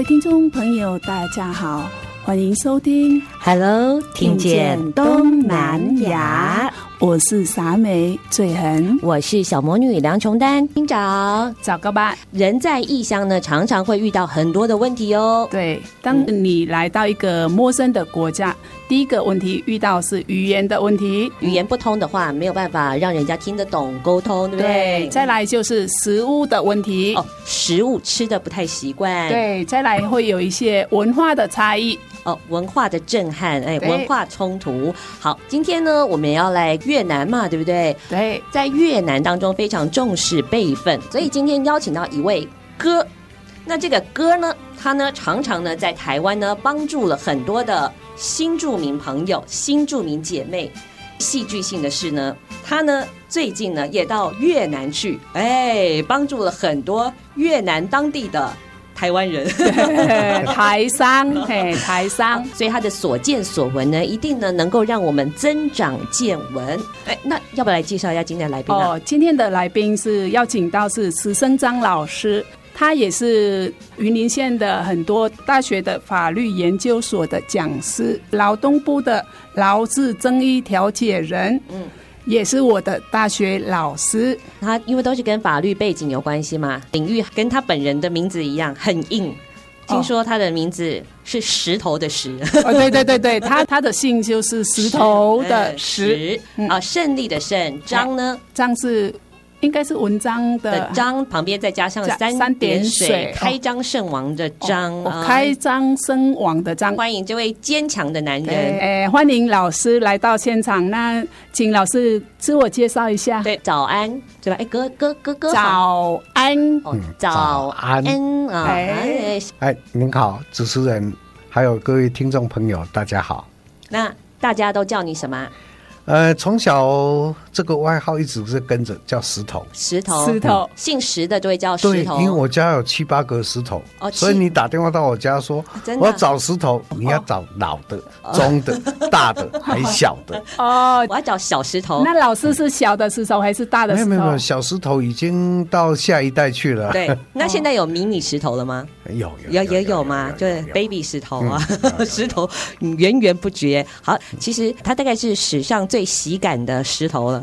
位听众朋友，大家好，欢迎收听 Hello，听见东南亚。我是傻美最恒，我是小魔女梁琼丹。听早，早个吧。人在异乡呢，常常会遇到很多的问题哦。对，当你来到一个陌生的国家，嗯、第一个问题遇到是语言的问题。语言不通的话，没有办法让人家听得懂沟通，对不对？对。再来就是食物的问题。哦，食物吃的不太习惯。对，再来会有一些文化的差异。哦，文化的震撼，哎，文化冲突。好，今天呢，我们要来越南嘛，对不对？对，在越南当中非常重视辈分，所以今天邀请到一位哥。那这个哥呢，他呢常常呢在台湾呢帮助了很多的新著名朋友、新著名姐妹。戏剧性的是呢，他呢最近呢也到越南去，哎，帮助了很多越南当地的。台湾人，台商，嘿，台商，所以他的所见所闻呢，一定呢能够让我们增长见闻。哎，那要不要来介绍一下今天的来宾啊？哦，今天的来宾是邀请到是石生章老师，他也是云林县的很多大学的法律研究所的讲师，劳动部的劳资争议调解人。嗯。也是我的大学老师，他因为都是跟法律背景有关系嘛，领域跟他本人的名字一样很硬。听说他的名字是石头的石，哦，对对对对，他 他的姓就是石头的石，嗯啊，胜利的胜，张呢？张是。应该是文章的章旁边再加上三三点水，开张圣王的张，开张圣王的张。欢迎这位坚强的男人。哎，欢迎老师来到现场。那请老师自我介绍一下。对，早安，对吧？哎，哥哥哥哥，早安，早安啊！哎，哎，您好，主持人，还有各位听众朋友，大家好。那大家都叫你什么？呃，从小这个外号一直是跟着叫石头，石头，石头，姓石的就会叫石头。对，因为我家有七八个石头，哦，所以你打电话到我家说，我要找石头，你要找老的、中的、大的还是小的？哦，我要找小石头。那老师是小的石头还是大的石头？没有没有，小石头已经到下一代去了。对，那现在有迷你石头了吗？有有也有嘛，就是，baby 石头啊，石头源源不绝。好，其实它大概是史上最。最喜感的石头了，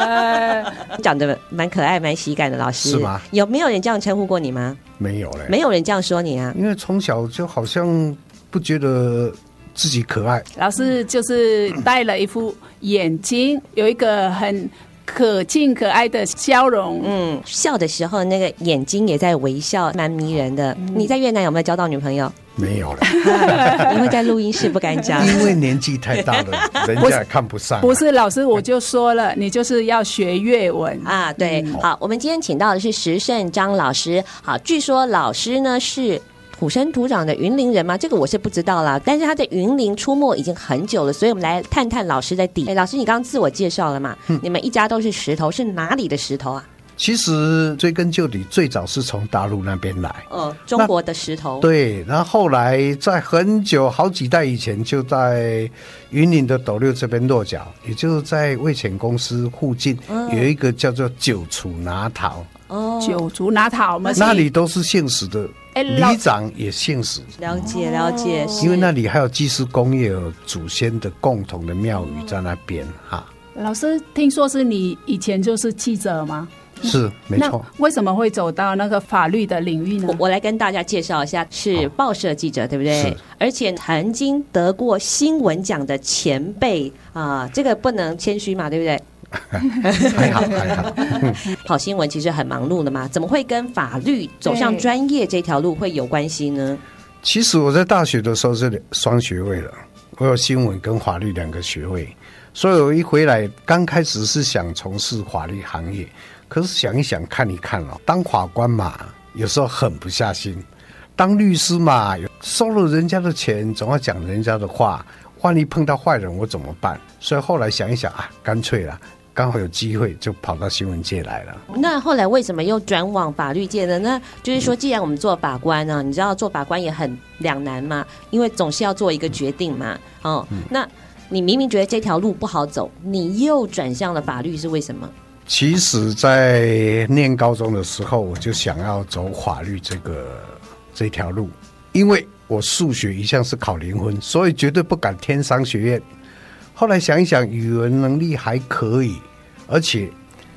长得蛮可爱、蛮喜感的老师，是吗？有没有人这样称呼过你吗？没有嘞，没有人这样说你啊。因为从小就好像不觉得自己可爱。老师就是戴了一副眼睛，有一个很可敬可爱的笑容。嗯，笑的时候那个眼睛也在微笑，蛮迷人的。嗯、你在越南有没有交到女朋友？没有了，因为在录音室不敢讲，因为年纪太大了，人家也看不上。不是老师，我就说了，你就是要学越文啊。对，好，我们今天请到的是石胜章老师。好，据说老师呢是土生土长的云林人吗？这个我是不知道啦。但是他在云林出没已经很久了，所以我们来探探老师的底。哎，老师，你刚刚自我介绍了嘛？你们一家都是石头，是哪里的石头啊？其实追根究底，最早是从大陆那边来。哦，中国的石头。对，然后后来在很久好几代以前，就在云林的斗六这边落脚，也就是在味全公司附近有一个叫做九处拿桃。哦，九处拿桃嘛，那里都是姓石的，里长也姓石。了解了解，因为那里还有祭祀工业有祖先的共同的庙宇在那边哈。老师，听说是你以前就是记者吗？是没错。那为什么会走到那个法律的领域呢？我我来跟大家介绍一下，是报社记者，对不对？是。而且曾经得过新闻奖的前辈啊，这个不能谦虚嘛，对不对？还 好还好。跑新闻其实很忙碌的嘛，怎么会跟法律走向专业这条路会有关系呢？其实我在大学的时候是双学位了，我有新闻跟法律两个学位，所以我一回来刚开始是想从事法律行业。可是想一想，看一看哦，当法官嘛，有时候狠不下心；当律师嘛，收了人家的钱，总要讲人家的话。万一碰到坏人，我怎么办？所以后来想一想啊，干脆了，刚好有机会，就跑到新闻界来了。那后来为什么又转往法律界呢？那就是说，既然我们做法官呢、啊，你知道做法官也很两难嘛，因为总是要做一个决定嘛。哦，那你明明觉得这条路不好走，你又转向了法律，是为什么？其实，在念高中的时候，我就想要走法律这个这条路，因为我数学一向是考零分，所以绝对不敢填商学院。后来想一想，语文能力还可以，而且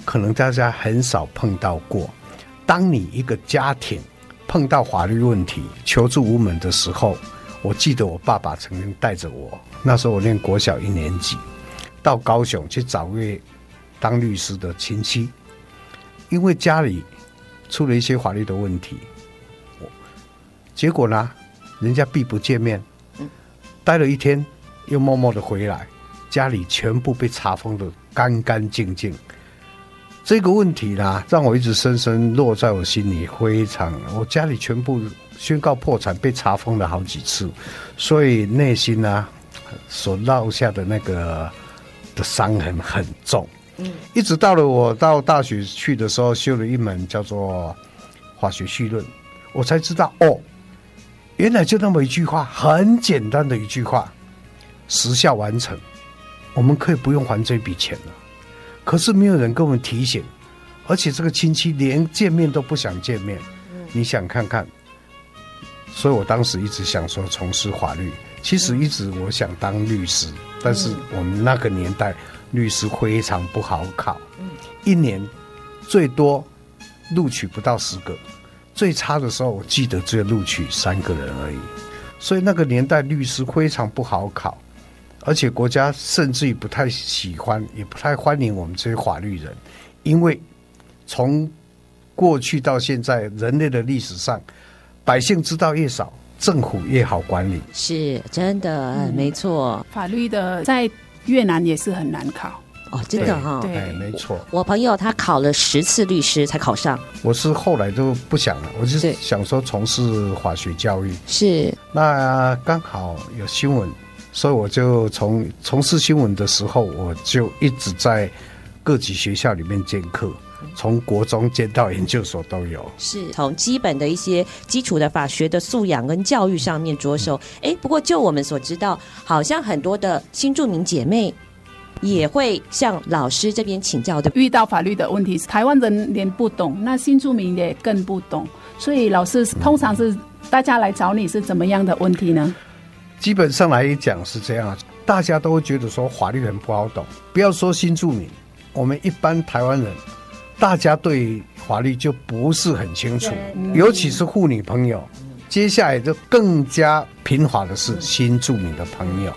可能大家很少碰到过。当你一个家庭碰到法律问题、求助无门的时候，我记得我爸爸曾经带着我，那时候我念国小一年级，到高雄去找位。当律师的前妻，因为家里出了一些法律的问题，结果呢，人家避不见面，待了一天，又默默的回来，家里全部被查封的干干净净。这个问题呢，让我一直深深落在我心里，非常，我家里全部宣告破产，被查封了好几次，所以内心呢，所落下的那个的伤痕很重。嗯，一直到了我到大学去的时候，修了一门叫做法学绪论，我才知道哦，原来就那么一句话，很简单的一句话，时效完成，我们可以不用还这笔钱了。可是没有人跟我们提醒，而且这个亲戚连见面都不想见面。你想看看，所以我当时一直想说从事法律，其实一直我想当律师，但是我们那个年代。律师非常不好考，一年最多录取不到十个，最差的时候我记得只有录取三个人而已。所以那个年代律师非常不好考，而且国家甚至于不太喜欢，也不太欢迎我们这些法律人，因为从过去到现在，人类的历史上，百姓知道越少，政府越好管理。是真的，嗯、没错。法律的在。越南也是很难考哦，真的哈，对，没错。我朋友他考了十次律师才考上。我是后来都不想了，我就是想说从事法学教育。是，那刚好有新闻，所以我就从从事新闻的时候，我就一直在各级学校里面见课，从国中兼到研究所都有。是从基本的一些基础的法学的素养跟教育上面着手。哎、嗯，不过就我们所知道，好像很多的新住民姐妹。也会向老师这边请教的。遇到法律的问题，台湾人连不懂，那新住民也更不懂。所以老师通常是大家来找你是怎么样的问题呢？基本上来讲是这样，大家都会觉得说法律很不好懂。不要说新住民，我们一般台湾人，大家对法律就不是很清楚，尤其是妇女朋友。接下来就更加频繁的是新住民的朋友。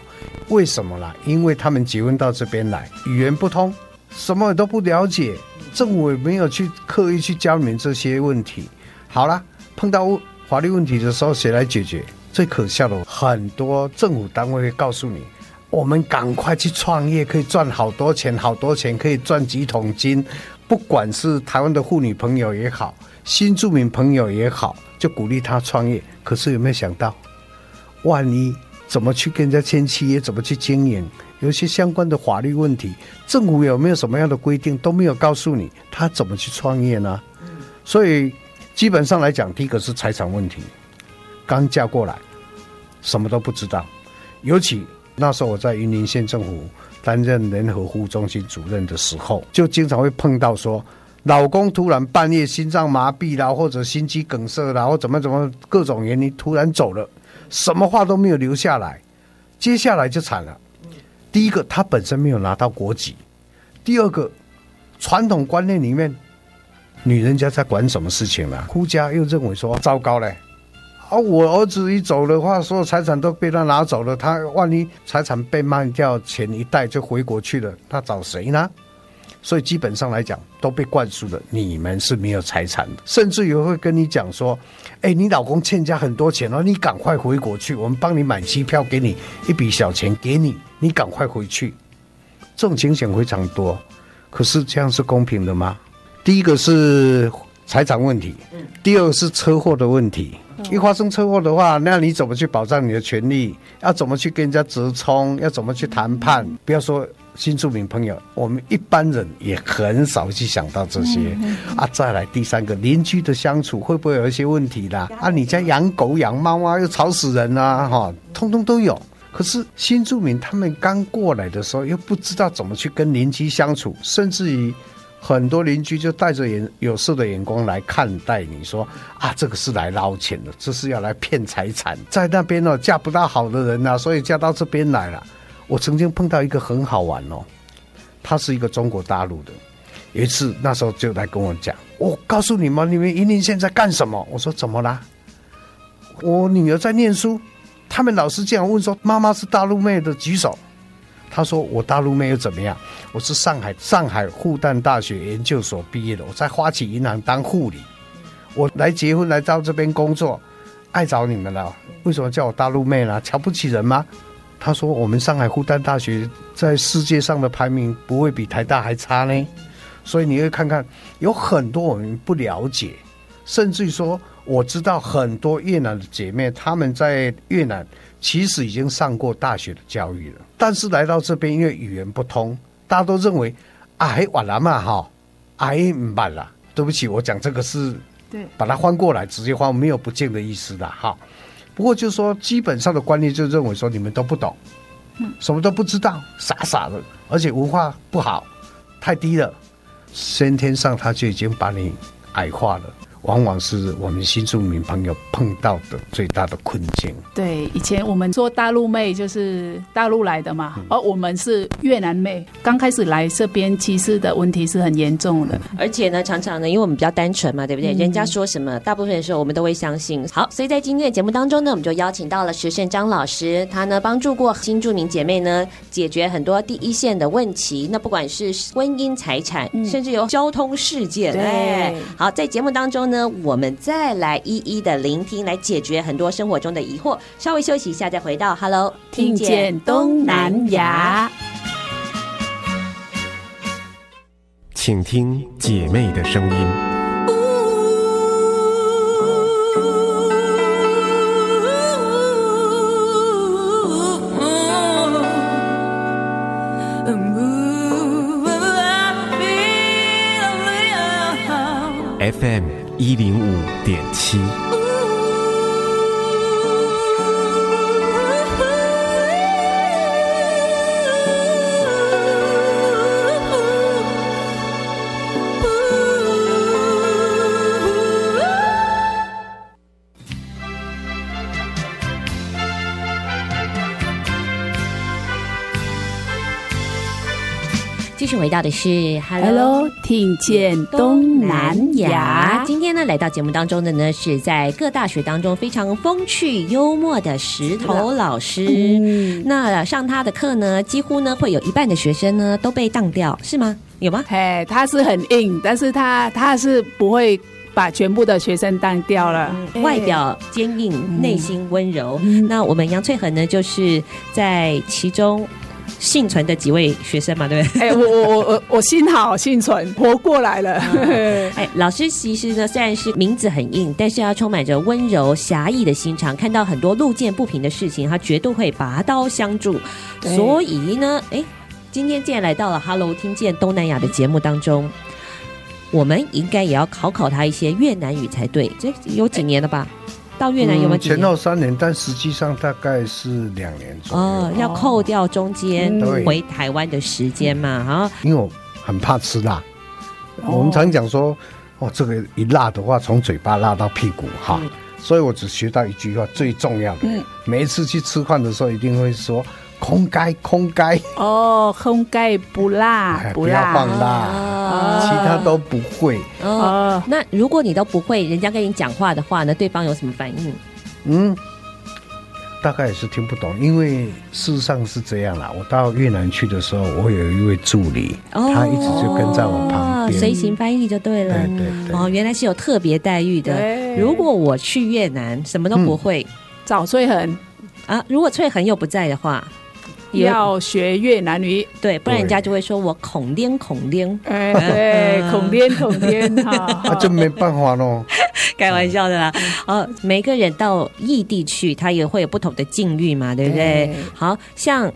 为什么啦？因为他们结婚到这边来，语言不通，什么都不了解，政府也没有去刻意去教你们这些问题。好了，碰到法律问题的时候，谁来解决？最可笑的，很多政府单位会告诉你，我们赶快去创业，可以赚好多钱，好多钱可以赚几桶金。不管是台湾的妇女朋友也好，新住民朋友也好，就鼓励他创业。可是有没有想到，万一？怎么去跟人家签契约？怎么去经营？有些相关的法律问题，政府有没有什么样的规定都没有告诉你，他怎么去创业呢？所以基本上来讲，第一个是财产问题。刚嫁过来，什么都不知道。尤其那时候我在云林县政府担任联合服务中心主任的时候，就经常会碰到说，老公突然半夜心脏麻痹啦，或者心肌梗塞啦，或怎么怎么各种原因突然走了。什么话都没有留下来，接下来就惨了。第一个，他本身没有拿到国籍；第二个，传统观念里面，女人家在管什么事情呢？夫家又认为说糟糕嘞，啊，我儿子一走的话，所有财产都被他拿走了，他万一财产被卖掉，钱一袋就回国去了，他找谁呢？所以基本上来讲，都被灌输了你们是没有财产的，甚至于会跟你讲说，哎，你老公欠家很多钱哦，你赶快回国去，我们帮你买机票，给你一笔小钱给你，你赶快回去。这种情形非常多，可是这样是公平的吗？第一个是财产问题，第二个是车祸的问题。一发生车祸的话，那你怎么去保障你的权利？要怎么去跟人家直冲？要怎么去谈判？不要说。新住民朋友，我们一般人也很少去想到这些、嗯嗯、啊。再来第三个，邻居的相处会不会有一些问题啦？啊，你家养狗养猫啊，又吵死人啊，哈，通通都有。可是新住民他们刚过来的时候，又不知道怎么去跟邻居相处，甚至于很多邻居就带着眼有色的眼光来看待你，说啊，这个是来捞钱的，这是要来骗财产，在那边呢嫁不到好的人呐，所以嫁到这边来了。我曾经碰到一个很好玩哦，他是一个中国大陆的，有一次那时候就来跟我讲，我告诉你们，你们云林现在干什么？我说怎么啦？我女儿在念书，他们老师这样问说，妈妈是大陆妹的举手。他说我大陆妹又怎么样？我是上海上海复旦大学研究所毕业的，我在花旗银行当护理，我来结婚来到这边工作，爱找你们了，为什么叫我大陆妹呢？瞧不起人吗？他说：“我们上海复旦大学在世界上的排名不会比台大还差呢，所以你会看看有很多我们不了解，甚至于说我知道很多越南的姐妹，她们在越南其实已经上过大学的教育了，但是来到这边因为语言不通，大家都认为哎完了嘛哈，哎满了，对不起，我讲这个是对，把它翻过来直接翻，没有不敬的意思的哈。”不过就是说，基本上的观念就认为说你们都不懂，嗯，什么都不知道，傻傻的，而且文化不好，太低了，先天上他就已经把你矮化了。往往是我们新住民朋友碰到的最大的困境。对，以前我们说大陆妹就是大陆来的嘛，嗯、而我们是越南妹。刚开始来这边歧视的问题是很严重的，而且呢，常常呢，因为我们比较单纯嘛，对不对？嗯、人家说什么，大部分的时候我们都会相信。好，所以在今天的节目当中呢，我们就邀请到了石胜章老师，他呢帮助过新住民姐妹呢解决很多第一线的问题。那不管是婚姻、财产，嗯、甚至有交通事件，对、哎，好，在节目当中呢。呢，我们再来一一的聆听，来解决很多生活中的疑惑。稍微休息一下，再回到 Hello，听见东南亚，请听姐妹的声音。FM 一零五点七。回到的是 Hello，听见东南亚。今天呢，来到节目当中的呢，是在各大学当中非常风趣幽默的石头老师。嗯、那上他的课呢，几乎呢会有一半的学生呢都被当掉，是吗？有吗？嘿，他是很硬，但是他他是不会把全部的学生当掉了。嗯、外表坚硬，嗯、内心温柔。嗯、那我们杨翠恒呢，就是在其中。幸存的几位学生嘛，对不对？哎、欸，我我我我幸好幸存，活过来了。哎、欸，老师其实呢，虽然是名字很硬，但是他充满着温柔侠义的心肠。看到很多路见不平的事情，他绝对会拔刀相助。所以呢，哎、欸，今天既然来到了 Hello，听见东南亚的节目当中，我们应该也要考考他一些越南语才对。这有几年了吧？欸到越南有没有、嗯、前后三年，但实际上大概是两年左右。哦，要扣掉中间回台湾的时间嘛？哈、嗯，因为我很怕吃辣。哦、我们常讲说，哦，这个一辣的话，从嘴巴辣到屁股哈。所以我只学到一句话，最重要的。嗯、每一次去吃饭的时候，一定会说空盖空盖，哦，空盖不辣哎，不不要放辣。哦其他都不会。哦哦，那如果你都不会，人家跟你讲话的话呢，对方有什么反应？嗯，大概也是听不懂，因为事实上是这样啦。我到越南去的时候，我有一位助理，他一直就跟在我旁边。随行翻译就对了。对对对哦，原来是有特别待遇的。如果我去越南什么都不会、找翠痕啊，如果翠痕又不在的话，也要学越南语，对，不然人家就会说我孔颠孔颠，哎，对，孔颠孔颠哈，那 就没办法喽。开玩笑的啦。哦，每个人到异地去，他也会有不同的境遇嘛，对不对？对。好像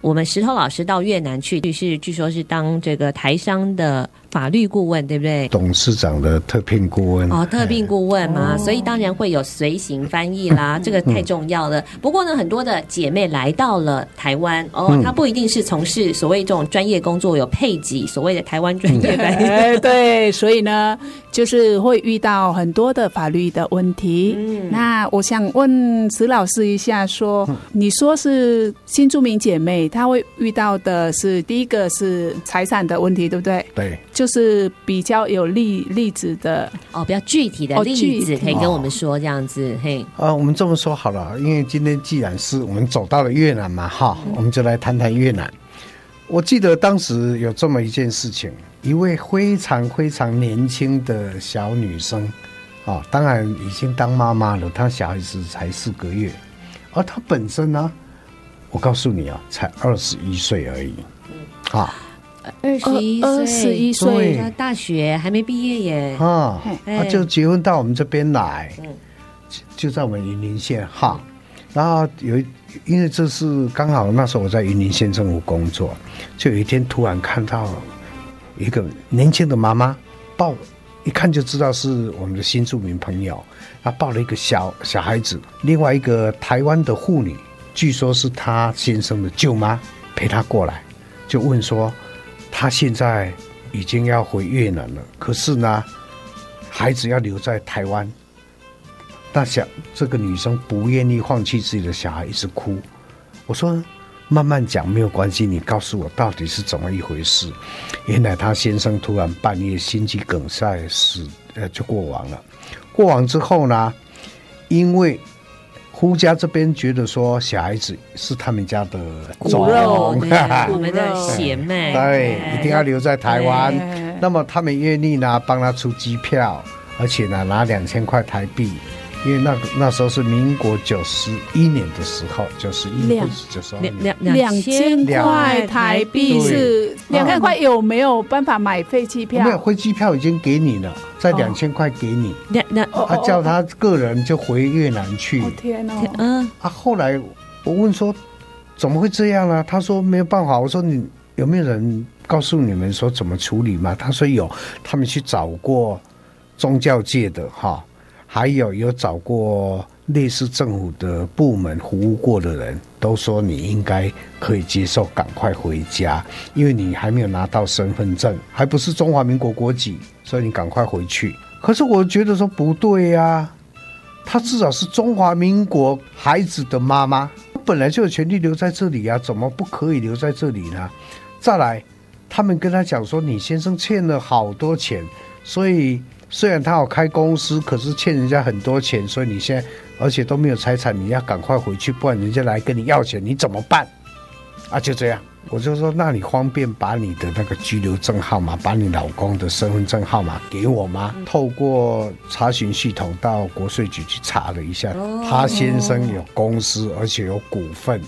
我们石头老师到越南去，是据说是当这个台商的法律顾问，对不对？董事长的特聘顾问哦，特聘顾问嘛，哦所以当然会有随行翻译啦，这个太重要了。不过呢，很多的姐妹来到了台湾，哦，她不一定是从事所谓这种专业工作，有配给所谓的台湾专业 翻译。哎，对，所以呢，就是会遇到很多的法律的问题。嗯那我想问石老师一下说，你说是新住民姐妹，她会遇到的是第一个是财产的问题，对不对？对，就是比较有例例子的，哦，比较具体的哦例子可以跟我们说这样子，嘿，啊，我们这么说好了，因为今天既然是我们走到了越南嘛，哈，我们就来谈谈越南。我记得当时有这么一件事情，一位非常非常年轻的小女生，啊，当然已经当妈妈了，她小孩子才四个月，而她本身呢，我告诉你啊，才二十一岁而已，啊二十一岁，二十一岁。对那大学还没毕业耶，啊，他就结婚到我们这边来嗯，就就在我们云林县哈。然后有一，因为这是刚好那时候我在云林县政府工作，就有一天突然看到一个年轻的妈妈抱，一看就知道是我们的新住民朋友，她抱了一个小小孩子，另外一个台湾的妇女，据说是她先生的舅妈陪她过来，就问说，她现在已经要回越南了，可是呢，孩子要留在台湾。那小这个女生不愿意放弃自己的小孩，一直哭。我说慢慢讲没有关系，你告诉我到底是怎么一回事。原来她先生突然半夜心肌梗塞死，呃，就过亡了。过亡之后呢，因为夫家这边觉得说小孩子是他们家的骨种肉对 我们的血脉，对，一定要留在台湾。哎那么他们愿意呢，帮他出机票，而且呢拿两千块台币，因为那个那时候是民国九十一年的时候，九十一年九十二两年，两两千块台币是两千块，有没有办法买飞机票？没有飞机票已经给你了，在两千块给你，他叫他个人就回越南去。哦天哦，嗯，啊，后来我问说怎么会这样呢？他说没有办法。我说你有没有人告诉你们说怎么处理嘛？他说有，他们去找过宗教界的哈，还有有找过类似政府的部门服务过的人，都说你应该可以接受，赶快回家，因为你还没有拿到身份证，还不是中华民国国籍，所以你赶快回去。可是我觉得说不对呀、啊。她至少是中华民国孩子的妈妈，本来就有权利留在这里啊，怎么不可以留在这里呢？再来，他们跟他讲说，你先生欠了好多钱，所以虽然他有开公司，可是欠人家很多钱，所以你现在而且都没有财产，你要赶快回去，不然人家来跟你要钱，你怎么办？啊，就这样。我就说，那你方便把你的那个居留证号码，把你老公的身份证号码给我吗？透过查询系统到国税局去查了一下，他先生有公司，而且有股份，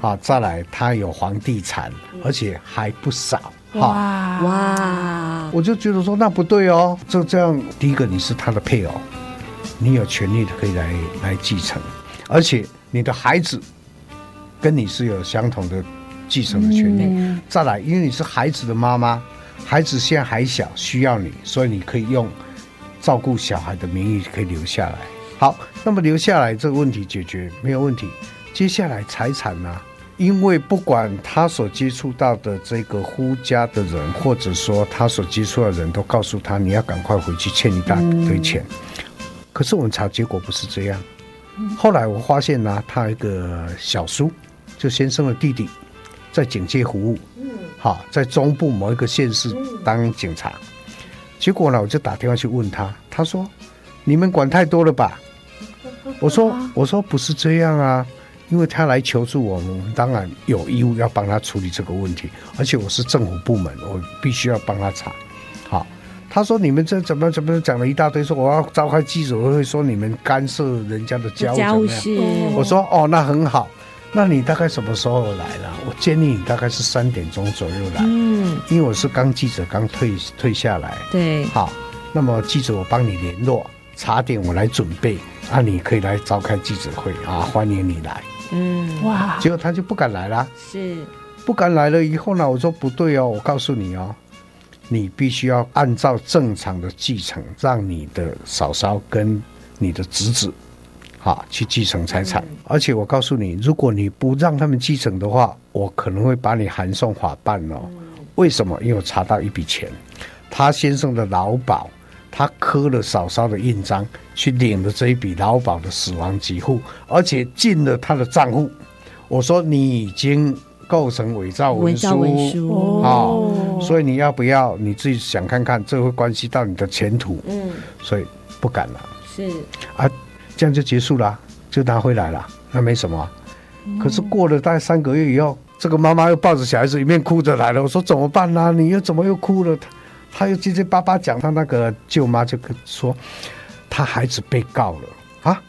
啊，再来他有房地产，而且还不少，哈。哇哇，我就觉得说那不对哦，就这样，第一个你是他的配偶，你有权利的可以来来继承，而且你的孩子跟你是有相同的继承的权利。嗯再来，因为你是孩子的妈妈，孩子现在还小，需要你，所以你可以用照顾小孩的名义可以留下来。好，那么留下来这个问题解决没有问题。接下来财产呢？因为不管他所接触到的这个呼家的人，或者说他所接触的人都告诉他，你要赶快回去，欠一大堆钱。可是我们查结果不是这样。后来我发现呢，他一个小叔，就先生的弟弟，在警界服务，嗯，好，在中部某一个县市当警察。结果呢，我就打电话去问他，他说：“你们管太多了吧？” 我说：“我说不是这样啊，因为他来求助我们，我们当然有义务要帮他处理这个问题，而且我是政府部门，我必须要帮他查。”好，他说：“你们这怎么怎么讲了一大堆，说我要召开记者会，说你们干涉人家的家务，家务事。”我说：“哦，那很好。”那你大概什么时候来了？我建议你大概是三点钟左右来，嗯，因为我是刚记者刚退退下来，对，好，那么记者我帮你联络，茶点我来准备，啊，你可以来召开记者会啊，欢迎你来，嗯，哇，结果他就不敢来了，是，不敢来了以后呢，我说不对哦，我告诉你哦，你必须要按照正常的继承，让你的嫂嫂跟你的侄子。啊，去继承财产，而且我告诉你，如果你不让他们继承的话，我可能会把你函送法办哦。为什么？因为我查到一笔钱，他先生的劳保，他刻了嫂嫂的印章，去领了这一笔劳保的死亡给付，而且进了他的账户。我说你已经构成伪造文书，文书哦，所以你要不要你自己想看看，这会关系到你的前途。嗯，所以不敢了。是啊。这样就结束了，就拿回来了，那没什么。可是过了大概三个月以后，这个妈妈又抱着小孩子一面哭着来了。我说怎么办呢？你又怎么又哭了？她又结结巴巴讲，她那个舅妈就说，他孩子被告了啊？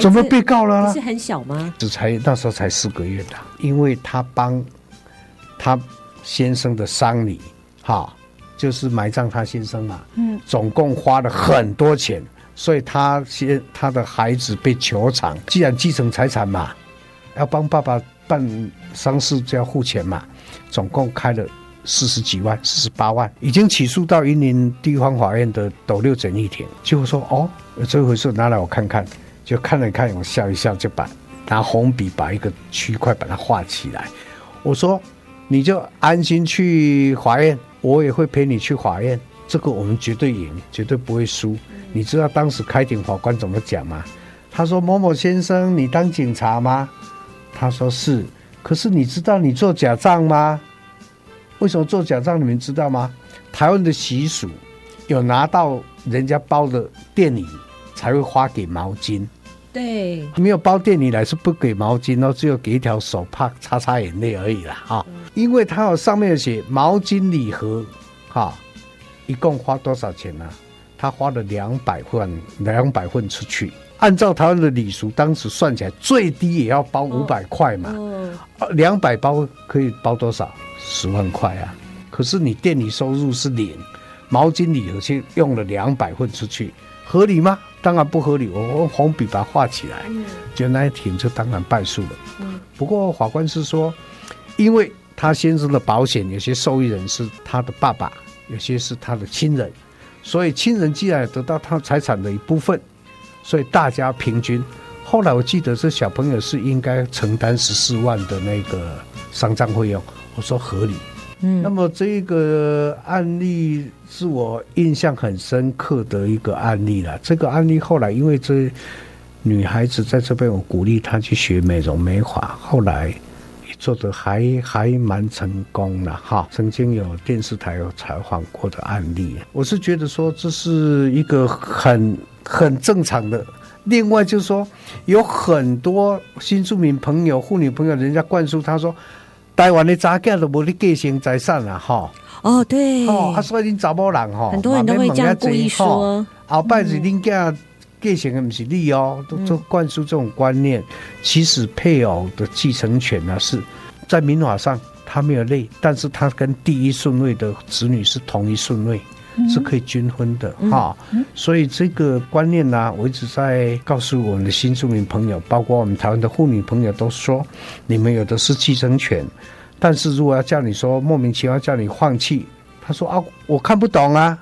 怎么被告了？是很小吗？只才那时候才四个月的，因为他帮他先生的丧礼，哈，就是埋葬他先生嘛，嗯，总共花了很多钱。所以他先他的孩子被球场，既然继承财产嘛，要帮爸爸办丧事就要付钱嘛，总共开了四十几万，四十八万，已经起诉到云林地方法院的斗六简易庭。结果说哦，这回事拿来我看看，就看了看，我笑一笑，就把拿红笔把一个区块把它画起来。我说你就安心去法院，我也会陪你去法院，这个我们绝对赢，绝对不会输。你知道当时开庭法官怎么讲吗？他说：“某某先生，你当警察吗？”他说：“是。”可是你知道你做假账吗？为什么做假账？你们知道吗？台湾的习俗有拿到人家包的店里才会发给毛巾。对，没有包店里来是不给毛巾哦，只有给一条手帕擦擦眼泪而已啦。哈，因为它有上面有写毛巾礼盒，哈，一共花多少钱呢？他花了两百份，两百份出去。按照台湾的礼俗，当时算起来最低也要包五百块嘛。两百包可以包多少？十万块啊！可是你店里收入是零，毛巾礼盒却用了两百份出去，合理吗？当然不合理。我用红笔把它画起来，就那一庭就当然败诉了。不过法官是说，因为他先生的保险有些受益人是他的爸爸，有些是他的亲人。所以亲人既然得到他财产的一部分，所以大家平均。后来我记得这小朋友是应该承担十四万的那个丧葬费用，我说合理。嗯，那么这个案例是我印象很深刻的一个案例了。这个案例后来因为这女孩子在这边，我鼓励她去学美容美发，后来。做的还还蛮成功的哈，曾经有电视台有采访过的案例，我是觉得说这是一个很很正常的。另外就是说，有很多新住民朋友、妇女朋友，人家灌输他说，台湾的查囝都无你继承财产了哈。哦，对。哦，啊，所以你查某人哈，很多人都会这样故意说，后摆是恁囝。继承的不是你哦，都都灌输这种观念。嗯、其实配偶的继承权呢，是在民法上他没有累，但是他跟第一顺位的子女是同一顺位，嗯、是可以均分的哈。所以这个观念呢，我一直在告诉我们的新住民朋友，包括我们台湾的妇女朋友，都说你们有的是继承权，但是如果要叫你说莫名其妙叫你放弃，他说啊，我看不懂啊。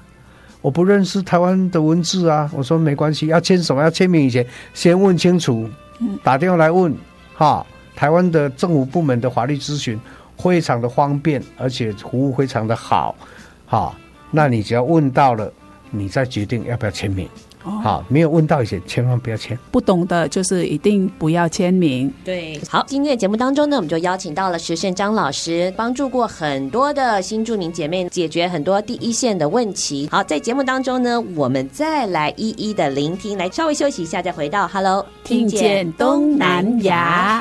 我不认识台湾的文字啊！我说没关系，要签什么？要签名以前先问清楚，打电话来问哈。台湾的政府部门的法律咨询非常的方便，而且服务非常的好，哈。那你只要问到了，你再决定要不要签名。好，没有问到以前，千万不要签。不懂的，就是一定不要签名。对，好，今天的节目当中呢，我们就邀请到了石胜章老师，帮助过很多的新住民姐妹解决很多第一线的问题。好，在节目当中呢，我们再来一一的聆听，来稍微休息一下，再回到 Hello，听见东南亚。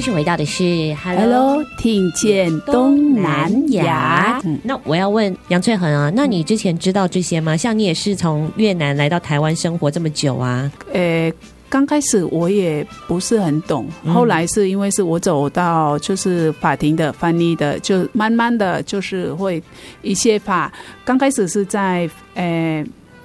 继续回到的是 Hello，, Hello 听见东南亚。嗯，那我要问杨翠恒啊，那你之前知道这些吗？像你也是从越南来到台湾生活这么久啊？呃，刚开始我也不是很懂，后来是因为是我走到就是法庭的翻译的，就慢慢的就是会一些法。刚开始是在呃。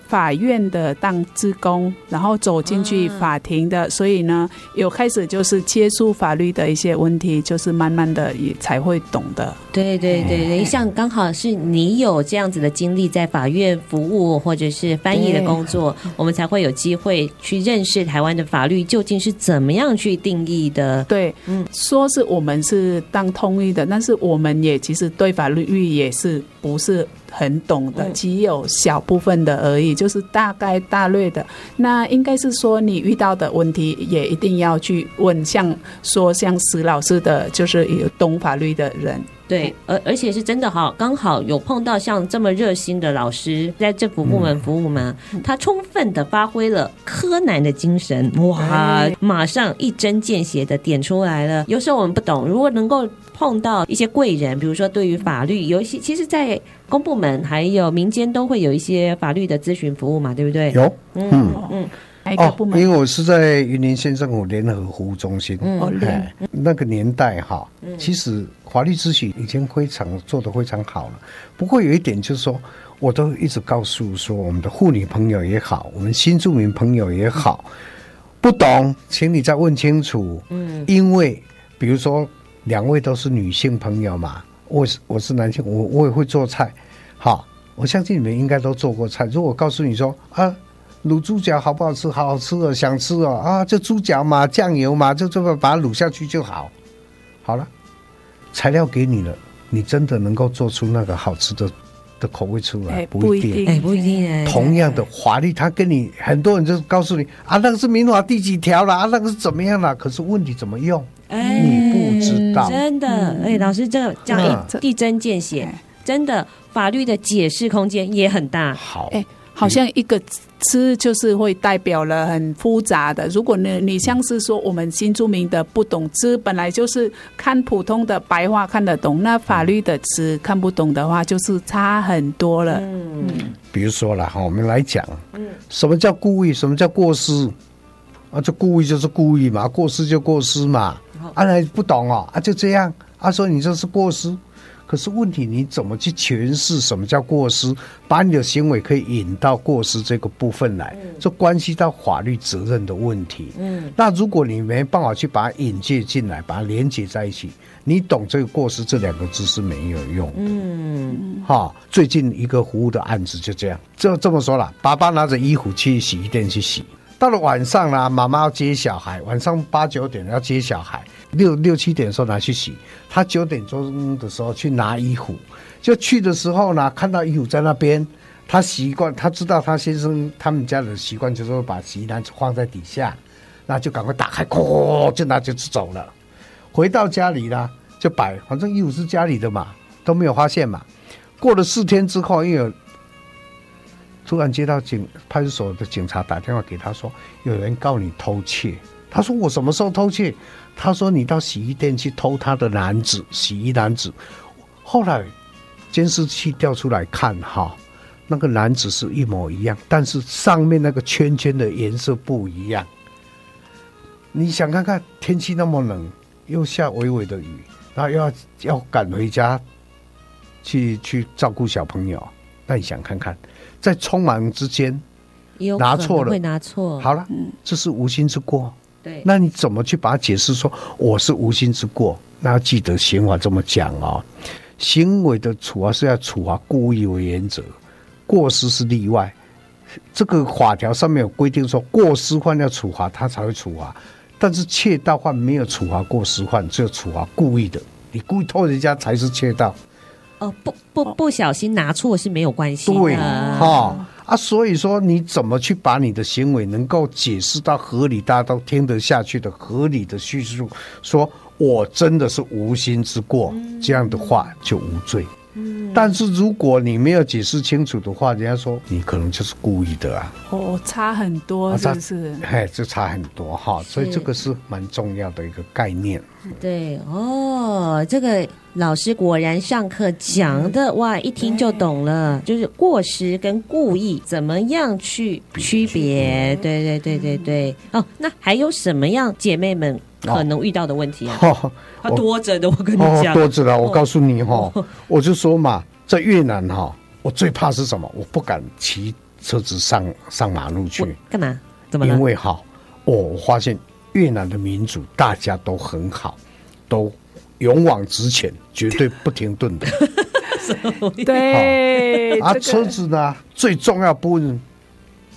法院的当职工，然后走进去法庭的，所以呢，有开始就是接触法律的一些问题，就是慢慢的也才会懂的。对对对对，像刚好是你有这样子的经历，在法院服务或者是翻译的工作，我们才会有机会去认识台湾的法律究竟是怎么样去定义的。对，嗯，说是我们是当通译的，但是我们也其实对法律也是不是。很懂的，只有小部分的而已，就是大概大略的。那应该是说，你遇到的问题也一定要去问，像说像石老师的，就是有懂法律的人。对，而而且是真的哈，刚好有碰到像这么热心的老师，在政府部门服务嘛，嗯、他充分的发挥了柯南的精神，哇，马上一针见血的点出来了。有时候我们不懂，如果能够碰到一些贵人，比如说对于法律，有一些其实，在公部门还有民间都会有一些法律的咨询服务嘛，对不对？有，嗯。嗯。哦，因为我是在云林县政府联合服务中心，嗯，那个年代哈，其实法律咨询已经非常做得非常好了。不过有一点就是说，我都一直告诉说，我们的妇女朋友也好，我们新住民朋友也好，不懂，请你再问清楚。嗯，因为比如说两位都是女性朋友嘛，我是我是男性，我我也会做菜，好，我相信你们应该都做过菜。如果我告诉你说啊。卤猪脚好不好吃？好好吃哦，想吃哦啊！这猪脚嘛，酱油嘛，就这么把它卤下去就好。好了，材料给你了，你真的能够做出那个好吃的的口味出来？不一定，哎，不一定。哎，同样的法律，他跟你很多人就告诉你啊，那个是民法第几条了啊，那个是怎么样了？可是问题怎么用？哎，你不知道。真的，哎，老师这这样一针见血，真的法律的解释空间也很大。好，哎。好像一个词就是会代表了很复杂的。如果呢，你像是说我们新住民的不懂词，本来就是看普通的白话看得懂，那法律的词看不懂的话，就是差很多了。嗯，比如说了哈，我们来讲，嗯，什么叫故意？什么叫过失？啊，这故意就是故意嘛，过失就过失嘛。啊，那不懂哦，啊，就这样，啊，说你这是过失。可是问题，你怎么去诠释什么叫过失？把你的行为可以引到过失这个部分来，这关系到法律责任的问题。嗯，那如果你没办法去把它引介进来，把它连接在一起，你懂这个过失这两个字是没有用。嗯，哈，最近一个服务的案子就这样，就这么说了，爸爸拿着衣服去洗衣店去洗，到了晚上呢，妈妈要接小孩，晚上八九点要接小孩。六六七点的时候拿去洗，他九点钟的时候去拿衣服，就去的时候呢，看到衣服在那边，他习惯，他知道他先生他们家的习惯就是把洗衣篮放在底下，那就赶快打开，哐，就拿就走了。回到家里呢，就摆，反正衣服是家里的嘛，都没有发现嘛。过了四天之后，又有突然接到警派出所的警察打电话给他说，有人告你偷窃。他说我什么时候偷窃？他说：“你到洗衣店去偷他的篮子，洗衣篮子。后来监视器调出来看，哈，那个篮子是一模一样，但是上面那个圈圈的颜色不一样。你想看看，天气那么冷，又下微微的雨，然后又要要赶回家去去照顾小朋友，那你想看看，在匆忙之间有拿错了，会拿错。好了，这是无心之过。对，那你怎么去把它解释说我是无心之过？那要记得刑法这么讲哦，行为的处罚是要处罚故意为原则，过失是例外。这个法条上面有规定说，过失犯要处罚，他才会处罚。但是窃盗犯没有处罚过失犯，只有处罚故意的。你故意偷人家才是窃盗。哦，不不不小心拿错是没有关系的。对，哈啊，所以说你怎么去把你的行为能够解释到合理，大家都听得下去的合理的叙述，说我真的是无心之过，这样的话就无罪。但是如果你没有解释清楚的话，人家说你可能就是故意的啊。哦，差很多，是不是？哎，这差很多哈，所以这个是蛮重要的一个概念。对哦，这个老师果然上课讲的哇，一听就懂了，就是过失跟故意怎么样去区别？对对对对对。哦，那还有什么样姐妹们可能遇到的问题啊？他多着的，我跟你讲，多着了。我告诉你哈，我就说嘛，在越南哈，我最怕是什么？我不敢骑车子上上马路去。干嘛？怎么了？因为哈，我发现越南的民主大家都很好，都勇往直前，绝对不停顿的。对。啊，车子呢，最重要部分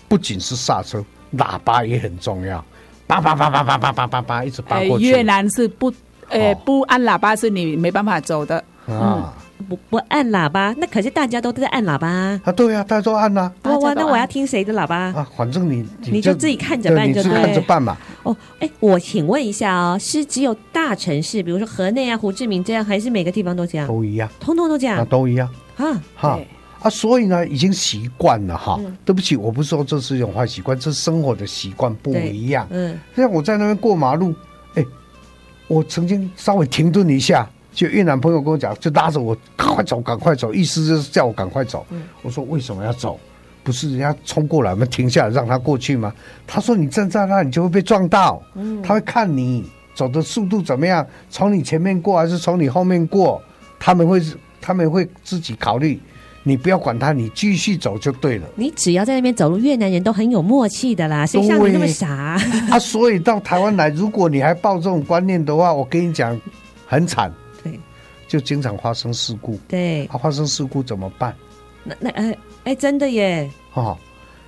不仅是刹车，喇叭也很重要，叭叭叭叭叭叭叭叭叭，一直叭过去。越南是不。呃，不按喇叭是你没办法走的啊！不不按喇叭，那可是大家都在按喇叭啊！对呀，大家都按呐。哇，那我要听谁的喇叭啊？反正你你就自己看着办，就看着办嘛。哦，哎，我请问一下哦，是只有大城市，比如说河内啊、胡志明这样，还是每个地方都这样？都一样，通通都这样，都一样啊！哈啊，所以呢，已经习惯了哈。对不起，我不是说这是一种坏习惯，这是生活的习惯不一样。嗯，像我在那边过马路。哎我曾经稍微停顿一下，就越南朋友跟我讲，就拉着我赶快走，赶快走，意思就是叫我赶快走。嗯、我说为什么要走？不是人家冲过来，我们停下来让他过去吗？他说你站在那，你就会被撞到。嗯、他会看你走的速度怎么样，从你前面过还是从你后面过，他们会他们会自己考虑。你不要管他，你继续走就对了。你只要在那边走路，越南人都很有默契的啦，谁像你那么傻啊？啊，所以到台湾来，如果你还抱这种观念的话，我跟你讲，很惨。对，就经常发生事故。对，啊，发生事故怎么办？那那哎哎，真的耶！哦，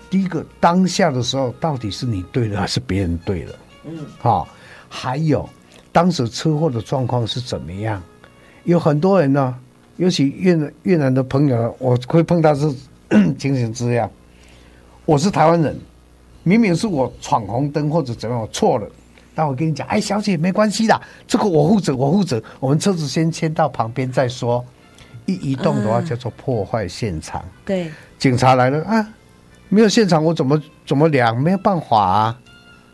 第一个当下的时候，到底是你对了还是别人对了？嗯，好，还有当时车祸的状况是怎么样？有很多人呢。尤其越南越南的朋友，我会碰到是 情形这样。我是台湾人，明明是我闯红灯或者怎么样，我错了。但我跟你讲，哎，小姐没关系的，这个我负责，我负责。我们车子先牵到旁边再说。一移动的话叫做破坏现场。对，警察来了啊，没有现场我怎么怎么量？没有办法啊。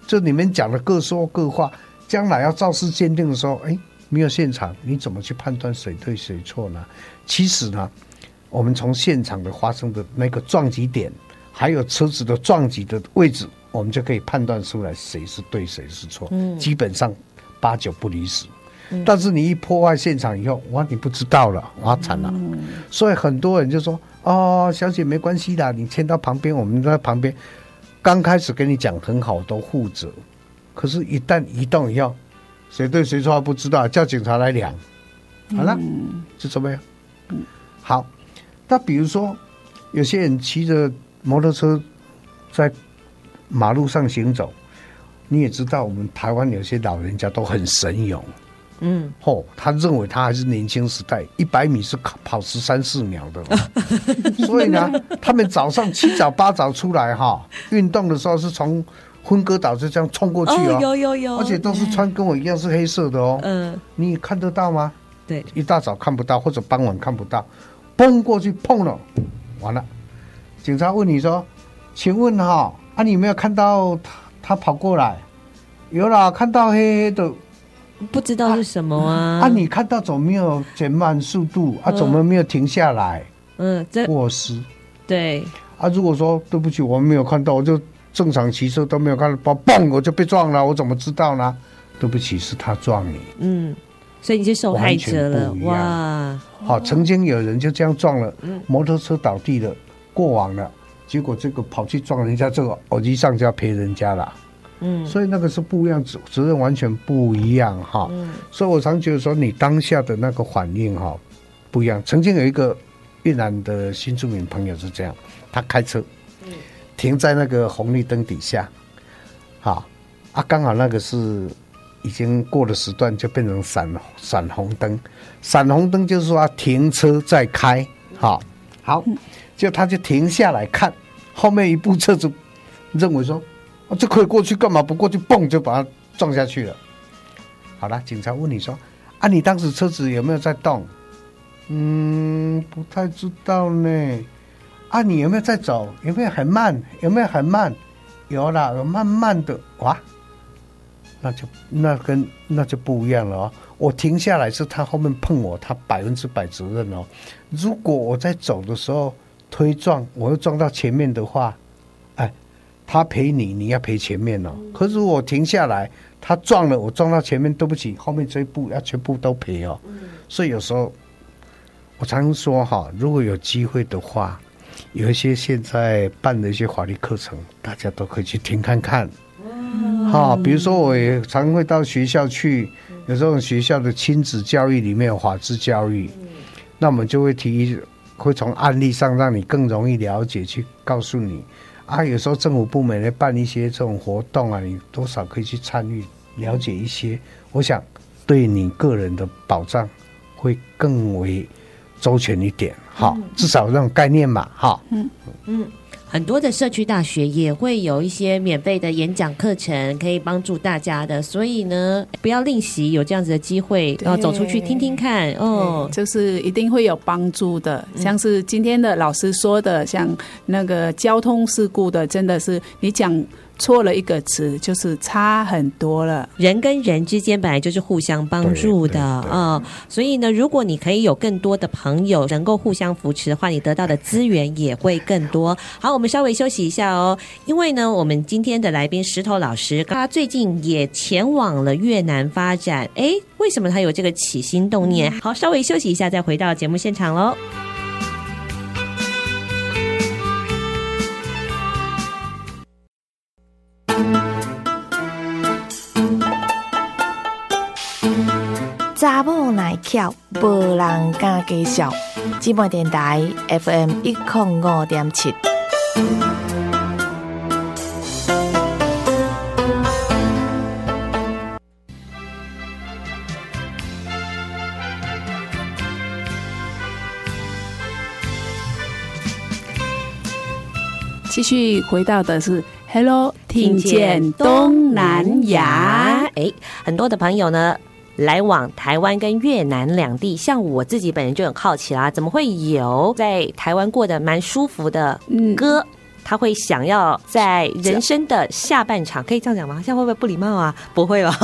就你们讲的各说各话，将来要肇事鉴定的时候，哎。没有现场，你怎么去判断谁对谁错呢？其实呢，我们从现场的发生的那个撞击点，还有车子的撞击的位置，我们就可以判断出来谁是对谁是错。嗯，基本上八九不离十。嗯，但是你一破坏现场以后，哇，你不知道了，哇，惨了。嗯，所以很多人就说：“哦，小姐没关系的，你牵到旁边，我们在旁边。”刚开始跟你讲很好，都负责，可是，一旦移动以后。谁对谁错不知道，叫警察来量，好了，就这么样。好，那比如说，有些人骑着摩托车在马路上行走，你也知道，我们台湾有些老人家都很神勇，嗯，嚯，他认为他还是年轻时代，一百米是跑十三四秒的，所以呢，他们早上七早八早出来哈，运动的时候是从。分割岛就这样冲过去哦，有有有，而且都是穿跟我一样是黑色的哦。嗯，你看得到吗？对，一大早看不到，或者傍晚看不到，蹦过去碰了，完了。警察问你说：“请问哈，啊，你没有看到他他跑过来？有啦，看到黑黑的，不知道是什么啊？啊，你看到怎么没有减慢速度？啊，怎么没有停下来？嗯，这过失。对。啊，如果说对不起，我们没有看到，我就。正常骑车都没有看到，嘣，我就被撞了，我怎么知道呢？对不起，是他撞你。嗯，所以你是受害者了哇！好，曾经有人就这样撞了，摩托车倒地了，过往了，结果这个跑去撞人家，这个耳机上就要赔人家了。嗯，所以那个是不一样，责责任完全不一样哈。嗯，所以我常觉得说，你当下的那个反应哈不一样。曾经有一个越南的新住民朋友是这样，他开车，停在那个红绿灯底下，好啊，刚好那个是已经过了时段，就变成闪闪红灯。闪红灯就是说停车再开，好，好，就他就停下来看后面一部车子，认为说。啊，这可以过去，干嘛不过去？蹦就把它撞下去了。好了，警察问你说：“啊，你当时车子有没有在动？”嗯，不太知道呢。啊，你有没有在走？有没有很慢？有没有很慢？有啦，有慢慢的。哇，那就那跟那就不一样了哦。我停下来是他后面碰我，他百分之百责任哦。如果我在走的时候推撞，我又撞到前面的话。哎他赔你，你要赔前面哦。可是我停下来，他撞了我，撞到前面，对不起，后面这一步要全部都赔哦。所以有时候我常说哈，如果有机会的话，有一些现在办的一些法律课程，大家都可以去听看看。哈，比如说我也常会到学校去，有这种学校的亲子教育里面有法治教育，那我们就会提，会从案例上让你更容易了解，去告诉你。啊，有时候政府部门来办一些这种活动啊，你多少可以去参与，了解一些。我想对你个人的保障会更为周全一点，哈，至少这种概念嘛，哈。嗯嗯。很多的社区大学也会有一些免费的演讲课程，可以帮助大家的。所以呢，不要吝惜有这样子的机会，然后走出去听听看哦，就是一定会有帮助的。像是今天的老师说的，像那个交通事故的，真的是你讲。错了一个词，就是差很多了。人跟人之间本来就是互相帮助的啊、哦，所以呢，如果你可以有更多的朋友能够互相扶持的话，你得到的资源也会更多。好，我们稍微休息一下哦，因为呢，我们今天的来宾石头老师，他最近也前往了越南发展。哎，为什么他有这个起心动念？好，稍微休息一下，再回到节目现场喽。查某耐巧，无人敢介绍。姊妹电台 FM 一零五点七。继续回到的是 Hello，听见东南亚。哎，很多的朋友呢。来往台湾跟越南两地，像我自己本人就很好奇啦，怎么会有在台湾过得蛮舒服的哥，嗯、他会想要在人生的下半场，可以这样讲吗？这样会不会不礼貌啊？不会吧？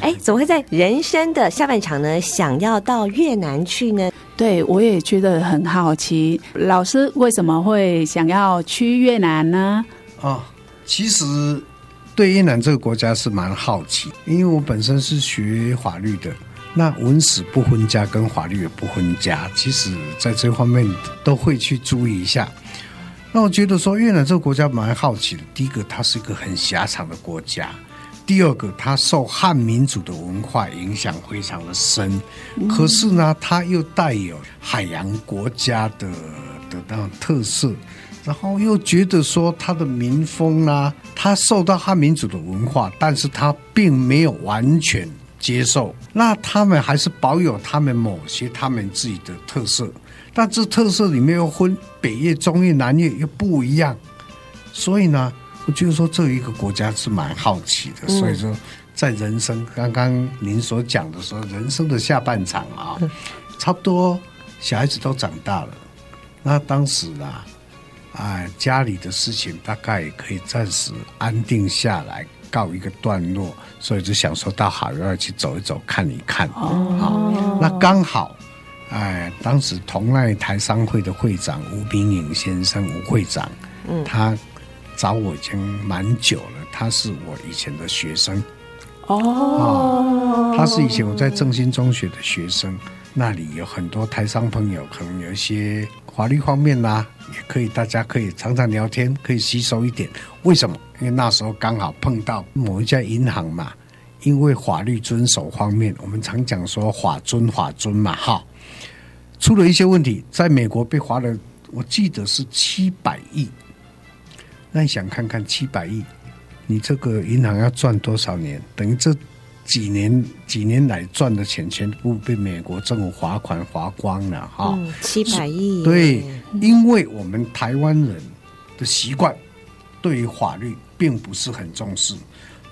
哎，怎么会在人生的下半场呢？想要到越南去呢？对，我也觉得很好奇，老师为什么会想要去越南呢？哦，其实。对越南这个国家是蛮好奇，因为我本身是学法律的，那文史不分家跟法律也不分家，其实在这方面都会去注意一下。那我觉得说越南这个国家蛮好奇的，第一个它是一个很狭长的国家，第二个它受汉民族的文化影响非常的深，可是呢，它又带有海洋国家的的那种特色。然后又觉得说他的民风呢，他受到汉民族的文化，但是他并没有完全接受，那他们还是保有他们某些他们自己的特色，但这特色里面又分北越、中越、南越又不一样，所以呢，我觉得说这一个国家是蛮好奇的，所以说在人生刚刚您所讲的说人生的下半场啊，差不多小孩子都长大了，那当时啊。哎，家里的事情大概也可以暂时安定下来，告一个段落，所以就想说到海外去走一走，看一看。哦，好，那刚好，哎，当时同奈台商会的会长吴秉颖先生，吴会长，嗯，他找我已经蛮久了，他是我以前的学生。哦，他是以前我在正兴中学的学生，那里有很多台商朋友，可能有一些法律方面啦、啊，也可以，大家可以常常聊天，可以吸收一点。为什么？因为那时候刚好碰到某一家银行嘛，因为法律遵守方面，我们常讲说法遵法遵嘛，哈，出了一些问题，在美国被罚了，我记得是七百亿。那你想看看七百亿？你这个银行要赚多少年？等于这几年几年来赚的钱全部被美国政府罚款罚光了哈、嗯，七百亿。对，因为我们台湾人的习惯对于法律并不是很重视，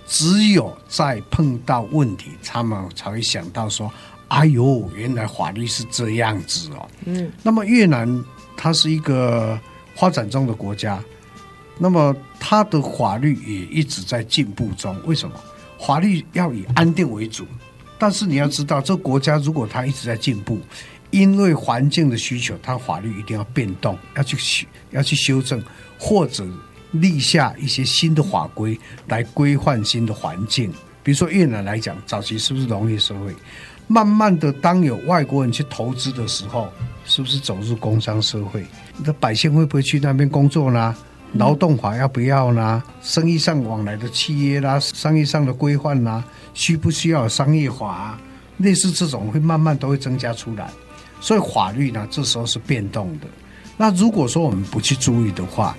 只有在碰到问题，他们才会想到说：“哎呦，原来法律是这样子哦。”嗯，那么越南它是一个发展中的国家。那么，它的法律也一直在进步中。为什么？法律要以安定为主，但是你要知道，这国家如果它一直在进步，因为环境的需求，它法律一定要变动，要去修，要去修正，或者立下一些新的法规来规范新的环境。比如说越南来讲，早期是不是农业社会？慢慢的，当有外国人去投资的时候，是不是走入工商社会？那百姓会不会去那边工作呢？劳动法要不要呢？生意上往来的契约啦，商业上的规范啦，需不需要商业法啊？类似这种会慢慢都会增加出来，所以法律呢，这时候是变动的。那如果说我们不去注意的话，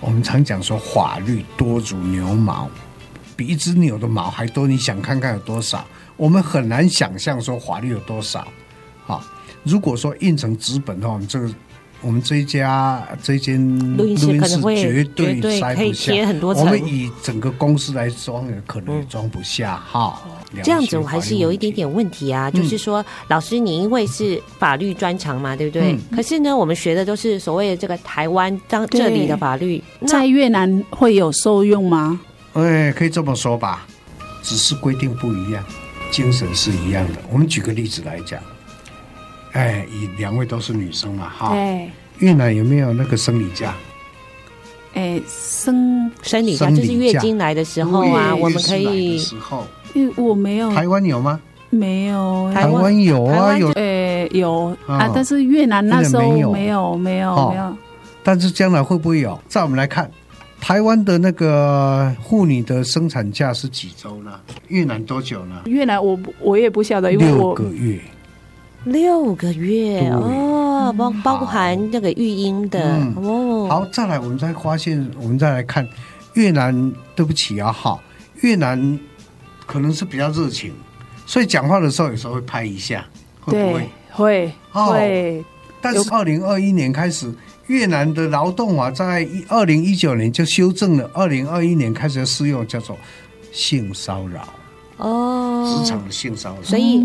我们常讲说法律多如牛毛，比一只牛的毛还多。你想看看有多少？我们很难想象说法律有多少。好，如果说印成纸本的话，我们这个。我们这一家这一间录音室绝对塞不下，我们以整个公司来装，也可能也装不下哈。这样子我还是有一点点问题啊，就是说，老师你因为是法律专长嘛，对不对？可是呢，我们学的都是所谓的这个台湾当这里的法律，在越南会有受用吗？哎，可以这么说吧，只是规定不一样，精神是一样的。我们举个例子来讲。哎，以两位都是女生嘛，哈。对。越南有没有那个生理假？哎，生生理假就是月经来的时候啊，我们可以。时候。因为我没有。台湾有吗？没有。台湾有啊，有。哎，有啊，但是越南那时候没有，没有，没有。但是将来会不会有？在我们来看，台湾的那个妇女的生产假是几周呢？越南多久呢？越南我我也不晓得，因为我六个月。六个月哦，包包含那个育婴的、嗯、哦。好，再来，我们再发现，我们再来看越南。对不起啊，哈，越南可能是比较热情，所以讲话的时候有时候会拍一下，会不会？会会。但是二零二一年开始，越南的劳动法在二零一九年就修正了，二零二一年开始要适用，叫做性骚扰。哦，职场的性骚扰，所以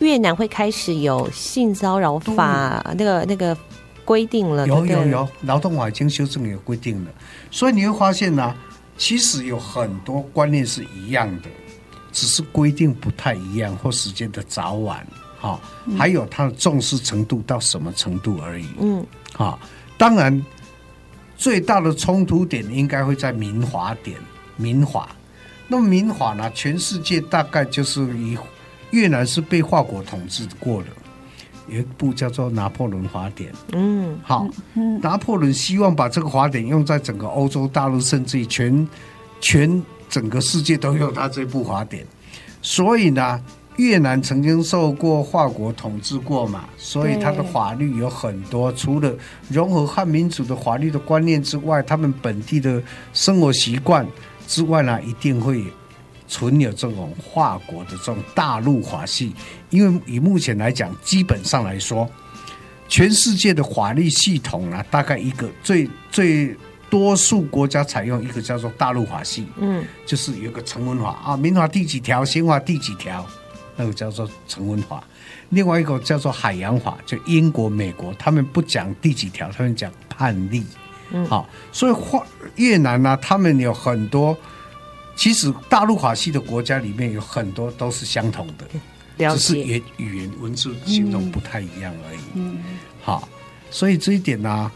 越南会开始有性骚扰法那个那个规定了。有有有，劳动法已经修正有规定了。所以你会发现呢、啊，其实有很多观念是一样的，只是规定不太一样或时间的早晚，哈，还有他的重视程度到什么程度而已。嗯，哈，当然最大的冲突点应该会在民法典，民法。那么民法呢？全世界大概就是以越南是被法国统治过的，有一部叫做《拿破仑法典》。嗯，好，拿破仑希望把这个法典用在整个欧洲大陆，甚至于全全整个世界都用他这部法典。所以呢，越南曾经受过法国统治过嘛，所以他的法律有很多，除了融合汉民族的法律的观念之外，他们本地的生活习惯。之外呢，一定会存有这种法国的这种大陆法系，因为以目前来讲，基本上来说，全世界的法律系统呢，大概一个最最多数国家采用一个叫做大陆法系，嗯，就是有个成文法。啊，民法第几条，刑法第几条，那个叫做成文法；另外一个叫做海洋法，就英国、美国，他们不讲第几条，他们讲判例。嗯，好，所以华越南呢，他们有很多，其实大陆法系的国家里面有很多都是相同的，只是语语言文字形容不太一样而已。嗯，好，所以这一点呢，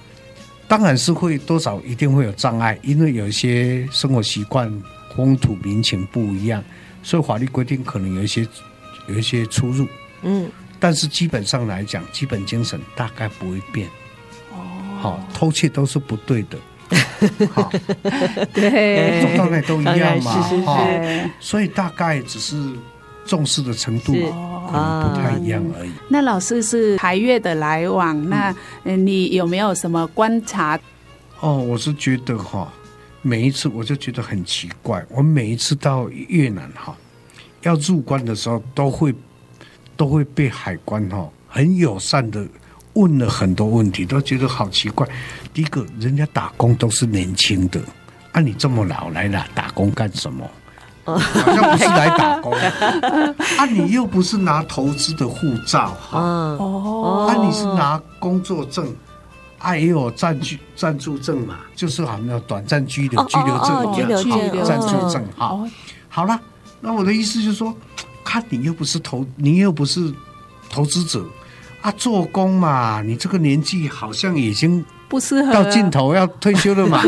当然是会多少一定会有障碍，因为有一些生活习惯、风土民情不一样，所以法律规定可能有一些有一些出入，嗯，但是基本上来讲，基本精神大概不会变。哦，好，偷窃都是不对的。好，对，走到哪都一样嘛，是是是。哈，所以大概只是重视的程度可能不太一样而已。那老师是台越的来往，那嗯你有没有什么观察？哦，我是觉得哈，每一次我就觉得很奇怪，我每一次到越南哈，要入关的时候，都会都会被海关哈很友善的问了很多问题，都觉得好奇怪。第一个，人家打工都是年轻的，啊，你这么老来了打工干什么？好像不是来打工，啊，你又不是拿投资的护照，哈，哦，啊，你是拿工作证。啊，也有暂居暂住证嘛，就是好像有短暂居留居留证，居留证、暂住证。好，好了，那我的意思就是说，看你又不是投，你又不是投资者啊，做工嘛，你这个年纪好像已经不适合到尽头要退休了嘛。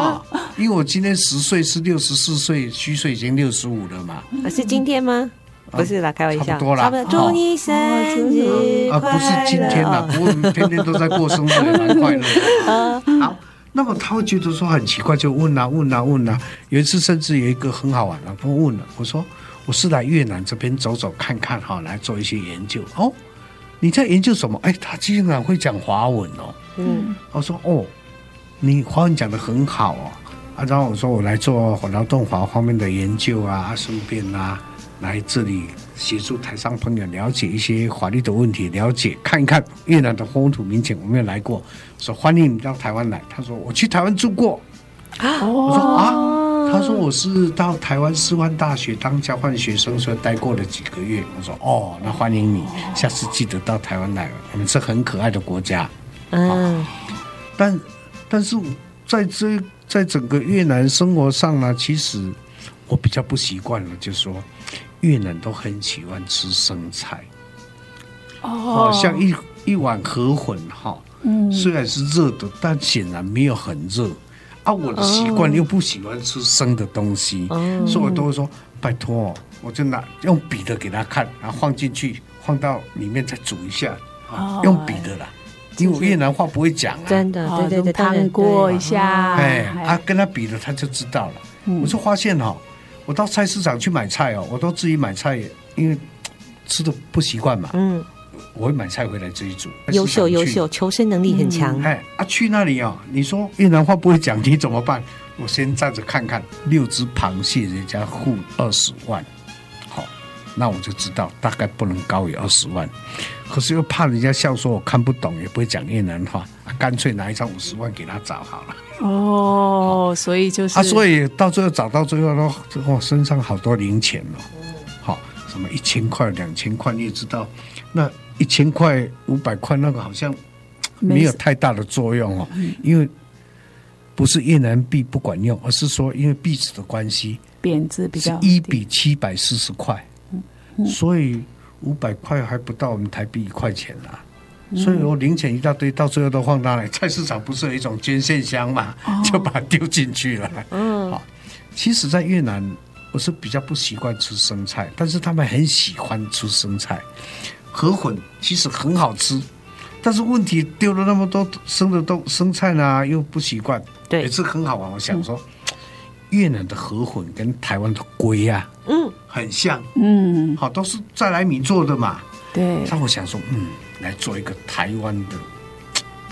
啊，因为我今天十岁是六十四岁，虚岁已经六十五了嘛。是今天吗？不是啦，开玩笑，差不多啦。祝你生日啊，不是今天啦，不过天天都在过生日，也蛮快乐的。好，那么他会觉得说很奇怪，就问啊问啊问啊。有一次甚至有一个很好玩的，他问了我说：“我是来越南这边走走看看哈，来做一些研究。”哦，你在研究什么？哎，他竟然会讲华文哦。嗯，我说：“哦，你华文讲的很好哦。”啊，然后我说：“我来做劳动法方面的研究啊，顺便啊。”来这里协助台上朋友了解一些法律的问题，了解看一看越南的风土民情。我没有来过，说欢迎你到台湾来。他说我去台湾住过。啊、我说啊，他说我是到台湾师范大学当交换学生，所以待过了几个月。我说哦，那欢迎你，下次记得到台湾来。我们是很可爱的国家。嗯，但但是在这在整个越南生活上呢，其实我比较不习惯了，就是说。越南都很喜欢吃生菜，哦，像一一碗河粉哈，嗯，虽然是热的，但显然没有很热。啊，我的习惯又不喜欢吃生的东西，哦、所以我都会说拜托，我就拿用笔的给他看，然后放进去，放到里面再煮一下，啊，用笔的啦，因为越南话不会讲啊，真的，对对对，烫过一下，哎，啊，跟他比了他就知道了。嗯、我就发现哈。我到菜市场去买菜哦，我都自己买菜，因为吃的不习惯嘛。嗯，我会买菜回来自己煮。优秀优秀，求生能力很强。哎、嗯、啊，去那里哦，你说越南话不会讲，你怎么办？我先站着看看，六只螃蟹人家付二十万，好，那我就知道大概不能高于二十万。可是又怕人家笑说我看不懂，也不会讲越南话，啊、干脆拿一张五十万给他找好了。哦，所以就是啊，所以到最后找到最后都哦，身上好多零钱哦，好，什么一千块、两千块，你也知道，那一千块、五百块那个好像没有太大的作用哦，因为不是越南币不管用，而是说因为币值的关系，贬值比较一比七百四十块，所以五百块还不到我们台币一块钱啊。所以我零钱一大堆，到最后都放那里。菜市场不是有一种捐献箱嘛，就把它丢进去了。嗯，好。其实，在越南我是比较不习惯吃生菜，但是他们很喜欢吃生菜。河粉其实很好吃，但是问题丢了那么多生的东生菜呢，又不习惯。对，也是很好玩。我想说，越南的河粉跟台湾的龟啊，嗯，很像。嗯，好，都是再来米做的嘛。对。那我想说，嗯。来做一个台湾的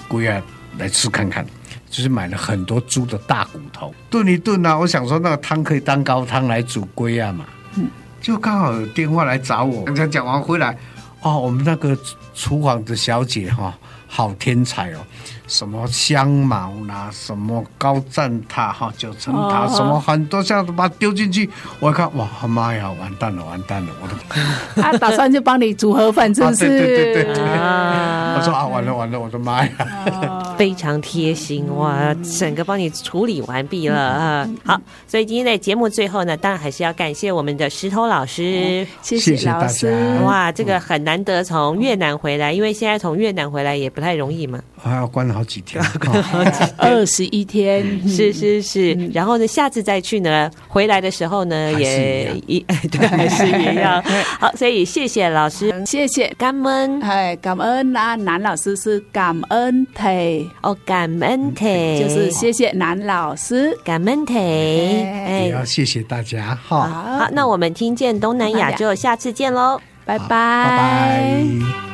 龟啊，来吃看看，就是买了很多猪的大骨头炖一炖啊。我想说那个汤可以当高汤来煮龟啊嘛，嗯，就刚好有电话来找我，刚才讲完回来，哦，我们那个厨房的小姐哈、好天才哦。什么香茅啦，什么高赞塔哈，九层塔，什么很多这样子把它丢进去，我一看哇，妈呀，完蛋了，完蛋了，我的。他打算就帮你组合，饭，真是。对对对对对。我说啊，完了完了，我的妈呀！非常贴心哇，整个帮你处理完毕了啊。好，所以今天在节目最后呢，当然还是要感谢我们的石头老师，谢谢老师。哇，这个很难得从越南回来，因为现在从越南回来也不太容易嘛。啊关。了 好几天，二十一天，是是是。然后呢，下次再去呢，回来的时候呢，也一 对，还是一样。好，所以谢谢老师，谢谢感恩，哎，感恩啊，南老师是感恩体。哦，感恩体。就是谢谢南老师，感恩体，哎，也要谢谢大家，哈，好，那我们听见东南亚就下次见喽，拜拜，拜拜。